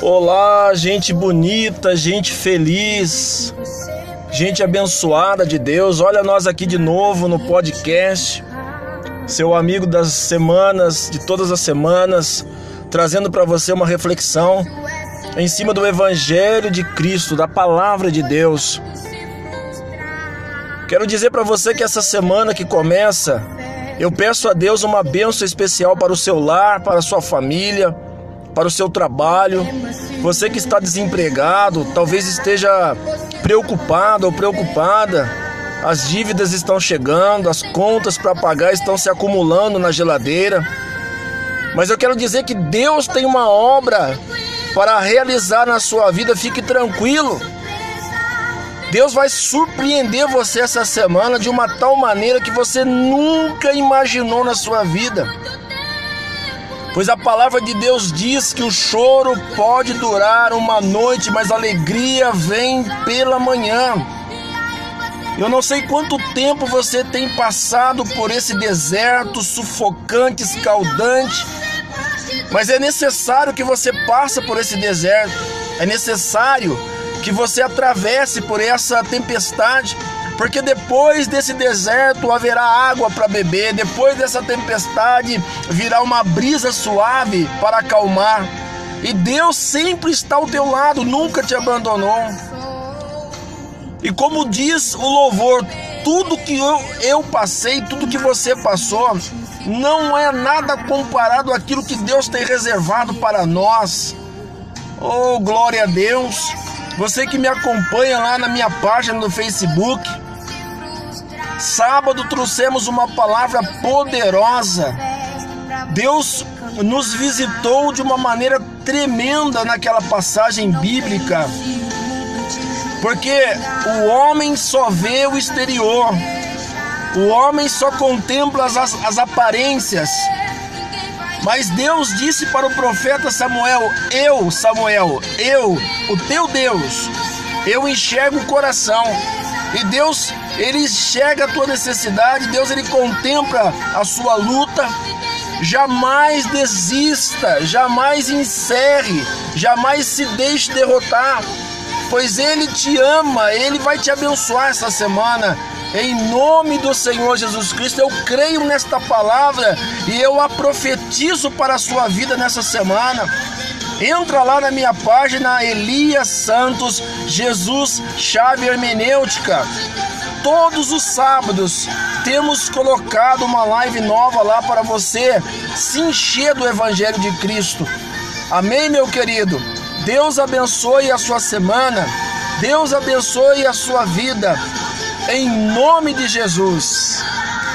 Olá, gente bonita, gente feliz, gente abençoada de Deus. Olha nós aqui de novo no podcast. Seu amigo das semanas, de todas as semanas, trazendo para você uma reflexão em cima do evangelho de Cristo, da palavra de Deus. Quero dizer para você que essa semana que começa, eu peço a Deus uma bênção especial para o seu lar, para a sua família, para o seu trabalho. Você que está desempregado, talvez esteja preocupado ou preocupada. As dívidas estão chegando, as contas para pagar estão se acumulando na geladeira. Mas eu quero dizer que Deus tem uma obra para realizar na sua vida, fique tranquilo. Deus vai surpreender você essa semana de uma tal maneira que você nunca imaginou na sua vida. Pois a palavra de Deus diz que o choro pode durar uma noite, mas a alegria vem pela manhã. Eu não sei quanto tempo você tem passado por esse deserto sufocante, escaldante, mas é necessário que você passe por esse deserto. É necessário que você atravesse por essa tempestade porque depois desse deserto haverá água para beber, depois dessa tempestade virá uma brisa suave para acalmar. E Deus sempre está ao teu lado, nunca te abandonou. E como diz o louvor, tudo que eu, eu passei, tudo que você passou, não é nada comparado àquilo que Deus tem reservado para nós. Oh, glória a Deus! Você que me acompanha lá na minha página no Facebook, Sábado trouxemos uma palavra poderosa. Deus nos visitou de uma maneira tremenda naquela passagem bíblica. Porque o homem só vê o exterior, o homem só contempla as, as aparências. Mas Deus disse para o profeta Samuel: Eu, Samuel, eu, o teu Deus, eu enxergo o coração. E Deus, ele enxerga a tua necessidade, Deus ele contempla a sua luta. Jamais desista, jamais encerre, jamais se deixe derrotar, pois ele te ama, ele vai te abençoar essa semana. Em nome do Senhor Jesus Cristo, eu creio nesta palavra e eu a profetizo para a sua vida nessa semana. Entra lá na minha página Elias Santos Jesus Chave Hermenêutica. Todos os sábados temos colocado uma live nova lá para você se encher do Evangelho de Cristo. Amém, meu querido? Deus abençoe a sua semana. Deus abençoe a sua vida. Em nome de Jesus.